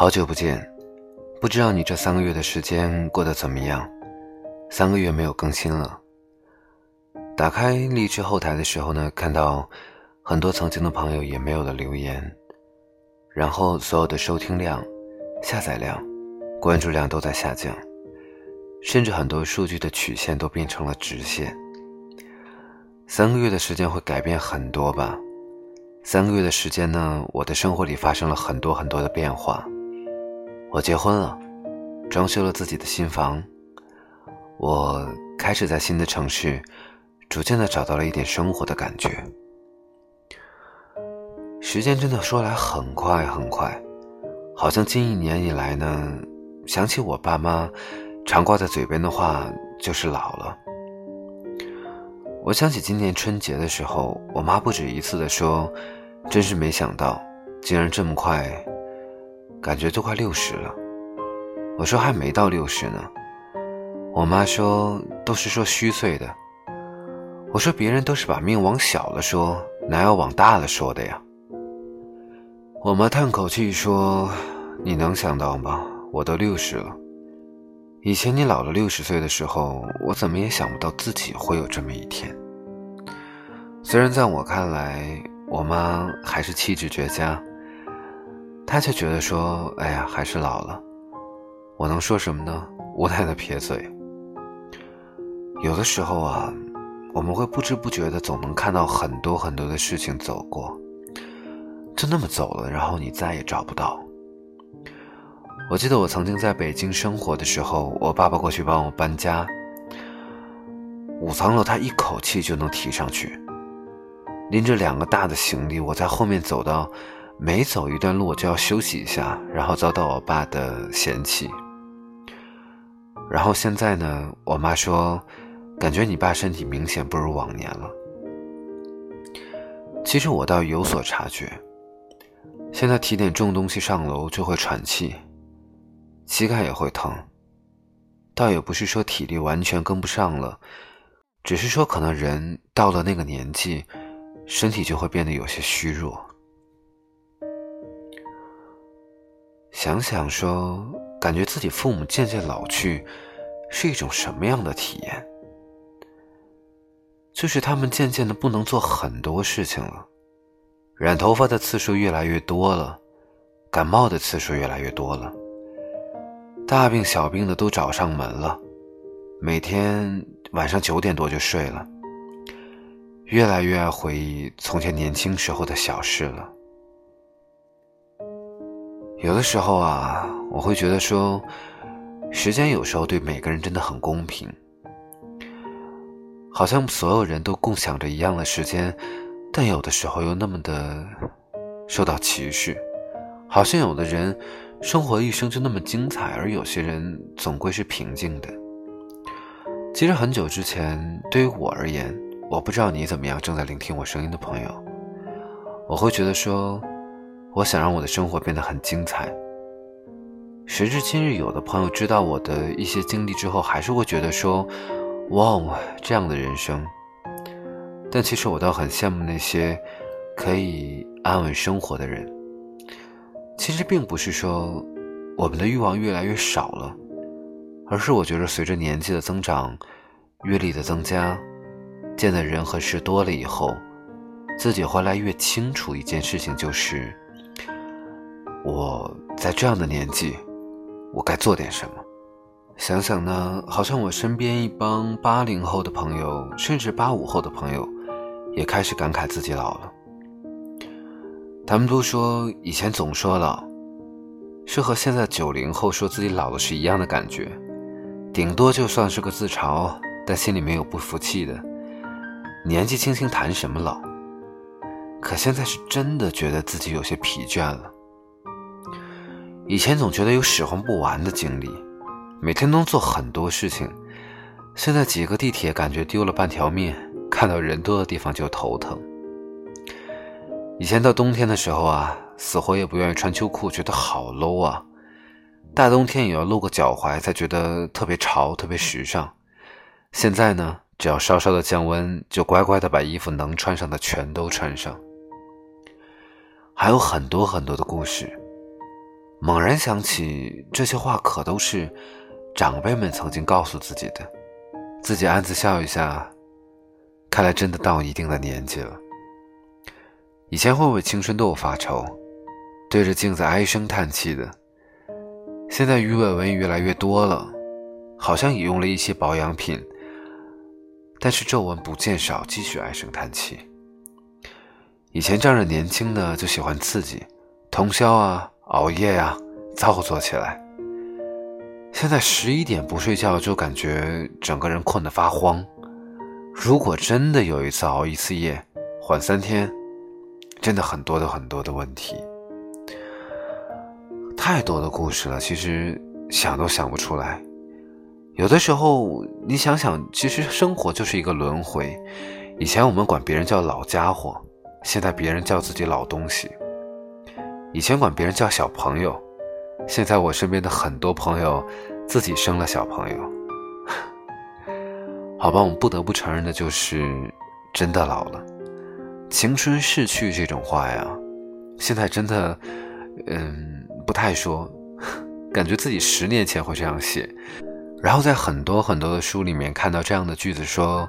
好久不见，不知道你这三个月的时间过得怎么样？三个月没有更新了。打开荔枝后台的时候呢，看到很多曾经的朋友也没有了留言，然后所有的收听量、下载量、关注量都在下降，甚至很多数据的曲线都变成了直线。三个月的时间会改变很多吧？三个月的时间呢，我的生活里发生了很多很多的变化。我结婚了，装修了自己的新房。我开始在新的城市，逐渐的找到了一点生活的感觉。时间真的说来很快很快，好像近一年以来呢，想起我爸妈常挂在嘴边的话，就是老了。我想起今年春节的时候，我妈不止一次的说：“真是没想到，竟然这么快，感觉都快六十了。”我说：“还没到六十呢。”我妈说：“都是说虚岁的。”我说：“别人都是把命往小了说，哪有往大了说的呀？”我妈叹口气说：“你能想到吗？我都六十了。”以前你老了六十岁的时候，我怎么也想不到自己会有这么一天。虽然在我看来，我妈还是气质绝佳，他却觉得说：“哎呀，还是老了。”我能说什么呢？无奈的撇嘴。有的时候啊，我们会不知不觉的总能看到很多很多的事情走过，就那么走了，然后你再也找不到。我记得我曾经在北京生活的时候，我爸爸过去帮我搬家。五层楼他一口气就能提上去，拎着两个大的行李，我在后面走到，每走一段路我就要休息一下，然后遭到我爸的嫌弃。然后现在呢，我妈说，感觉你爸身体明显不如往年了。其实我倒有所察觉，现在提点重东西上楼就会喘气。膝盖也会疼，倒也不是说体力完全跟不上了，只是说可能人到了那个年纪，身体就会变得有些虚弱。想想说，感觉自己父母渐渐老去，是一种什么样的体验？就是他们渐渐的不能做很多事情了，染头发的次数越来越多了，感冒的次数越来越多了。大病小病的都找上门了，每天晚上九点多就睡了。越来越爱回忆从前年轻时候的小事了。有的时候啊，我会觉得说，时间有时候对每个人真的很公平，好像所有人都共享着一样的时间，但有的时候又那么的受到歧视，好像有的人。生活一生就那么精彩，而有些人总归是平静的。其实很久之前，对于我而言，我不知道你怎么样，正在聆听我声音的朋友，我会觉得说，我想让我的生活变得很精彩。时至今日，有的朋友知道我的一些经历之后，还是会觉得说，哇，这样的人生。但其实我倒很羡慕那些可以安稳生活的人。其实并不是说我们的欲望越来越少了，而是我觉得随着年纪的增长、阅历的增加，见的人和事多了以后，自己会来越清楚一件事情，就是我在这样的年纪，我该做点什么。想想呢，好像我身边一帮八零后的朋友，甚至八五后的朋友，也开始感慨自己老了。他们都说以前总说老，是和现在九零后说自己老了是一样的感觉，顶多就算是个自嘲，但心里没有不服气的。年纪轻轻谈什么老？可现在是真的觉得自己有些疲倦了。以前总觉得有使唤不完的精力，每天能做很多事情，现在挤个地铁感觉丢了半条命，看到人多的地方就头疼。以前到冬天的时候啊，死活也不愿意穿秋裤，觉得好 low 啊。大冬天也要露个脚踝，才觉得特别潮、特别时尚。现在呢，只要稍稍的降温，就乖乖的把衣服能穿上的全都穿上。还有很多很多的故事，猛然想起这些话，可都是长辈们曾经告诉自己的，自己暗自笑一下。看来真的到一定的年纪了。以前会为青春痘发愁，对着镜子唉声叹气的。现在鱼尾纹越来越多了，好像也用了一些保养品，但是皱纹不见少，继续唉声叹气。以前仗着年轻呢，就喜欢刺激，通宵啊，熬夜呀，造作起来。现在十一点不睡觉，就感觉整个人困得发慌。如果真的有一次熬一次夜，缓三天，真的很多的很多的问题，太多的故事了，其实想都想不出来。有的时候你想想，其实生活就是一个轮回。以前我们管别人叫老家伙，现在别人叫自己老东西。以前管别人叫小朋友，现在我身边的很多朋友自己生了小朋友。好吧，我们不得不承认的就是，真的老了。青春逝去这种话呀，现在真的，嗯，不太说。感觉自己十年前会这样写，然后在很多很多的书里面看到这样的句子，说：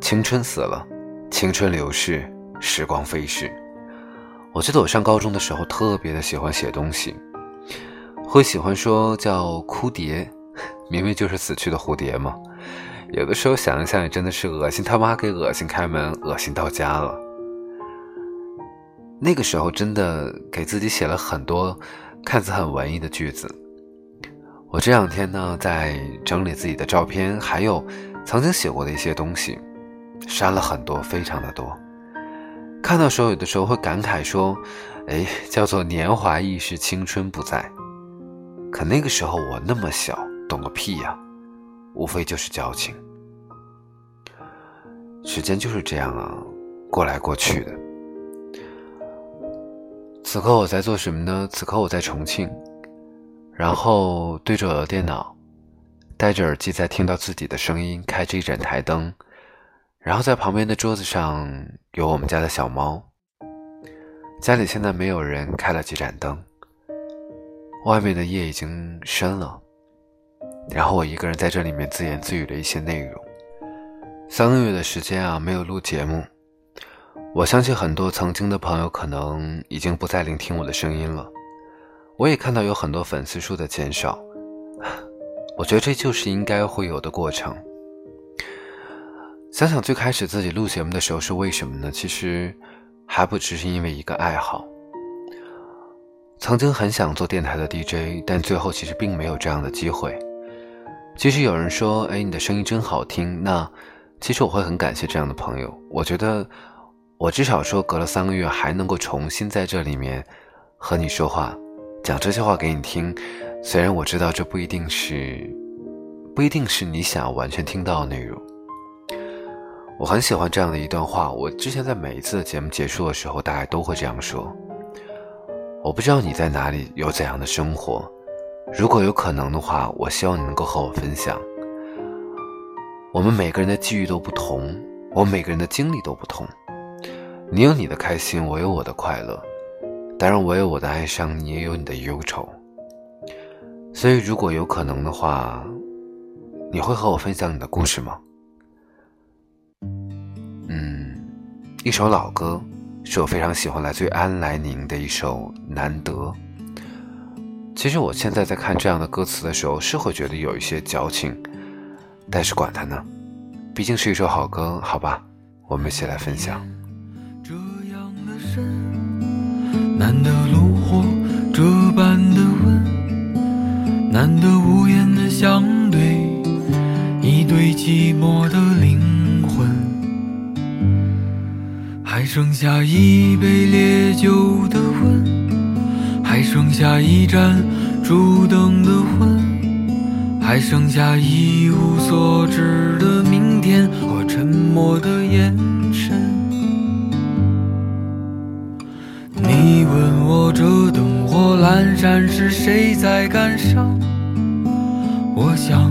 青春死了，青春流逝，时光飞逝。我记得我上高中的时候特别的喜欢写东西，会喜欢说叫枯蝶，明明就是死去的蝴蝶嘛。有的时候想一想，也真的是恶心他妈给恶心开门，恶心到家了。那个时候真的给自己写了很多看似很文艺的句子。我这两天呢，在整理自己的照片，还有曾经写过的一些东西，删了很多，非常的多。看到时候，有的时候会感慨说：“哎，叫做年华易逝，青春不在。”可那个时候我那么小，懂个屁呀！无非就是矫情，时间就是这样啊，过来过去的。此刻我在做什么呢？此刻我在重庆，然后对着我的电脑，戴着耳机在听到自己的声音，开着一盏台灯，然后在旁边的桌子上有我们家的小猫。家里现在没有人，开了几盏灯，外面的夜已经深了。然后我一个人在这里面自言自语的一些内容。三个月的时间啊，没有录节目。我相信很多曾经的朋友可能已经不再聆听我的声音了。我也看到有很多粉丝数的减少。我觉得这就是应该会有的过程。想想最开始自己录节目的时候是为什么呢？其实还不只是因为一个爱好。曾经很想做电台的 DJ，但最后其实并没有这样的机会。其实有人说：“哎，你的声音真好听。”那其实我会很感谢这样的朋友。我觉得我至少说隔了三个月还能够重新在这里面和你说话，讲这些话给你听。虽然我知道这不一定是不一定是你想要完全听到的内容。我很喜欢这样的一段话。我之前在每一次的节目结束的时候，大家都会这样说：“我不知道你在哪里，有怎样的生活。”如果有可能的话，我希望你能够和我分享。我们每个人的际遇都不同，我每个人的经历都不同。你有你的开心，我有我的快乐。当然，我有我的哀伤，你也有你的忧愁。所以，如果有可能的话，你会和我分享你的故事吗？一首老歌，是我非常喜欢，来自于安来宁的一首《难得》。其实我现在在看这样的歌词的时候，是会觉得有一些矫情，但是管他呢，毕竟是一首好歌，好吧，我们一起来分享。这样的深，难得炉火这般的温，难得无言的相对，一对寂寞的剩下一杯烈酒的温。还剩下一盏烛灯的昏，还剩下一无所知的明天和沉默的眼神。你问我这灯火阑珊是谁在感伤？我想，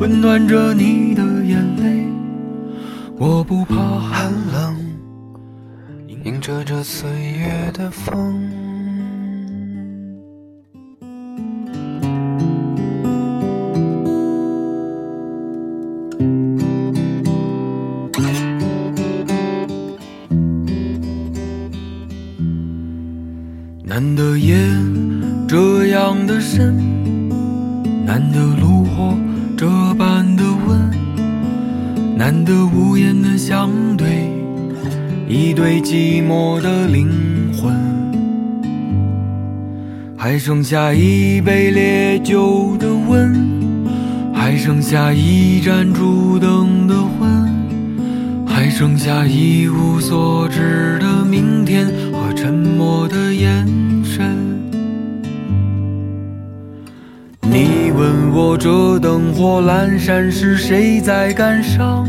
温暖着你的眼泪。我不怕寒冷，迎着这岁月的风。难得夜这样的深，相对，一对寂寞的灵魂。还剩下一杯烈酒的温，还剩下一盏烛灯的昏，还剩下一无所知的明天和沉默的眼神。你问我这灯火阑珊时谁在感伤？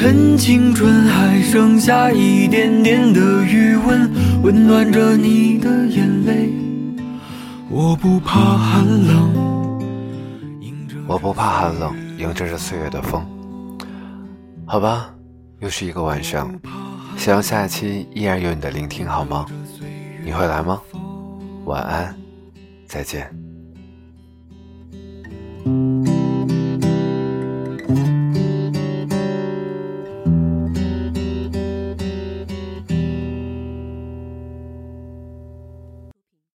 趁青春还剩下一点点的余温，温暖着你的眼泪。我不怕寒冷，我不怕寒冷，迎着这岁月的风。好吧，又是一个晚上，希望下一期依然有你的聆听，好吗？你会来吗？晚安，再见。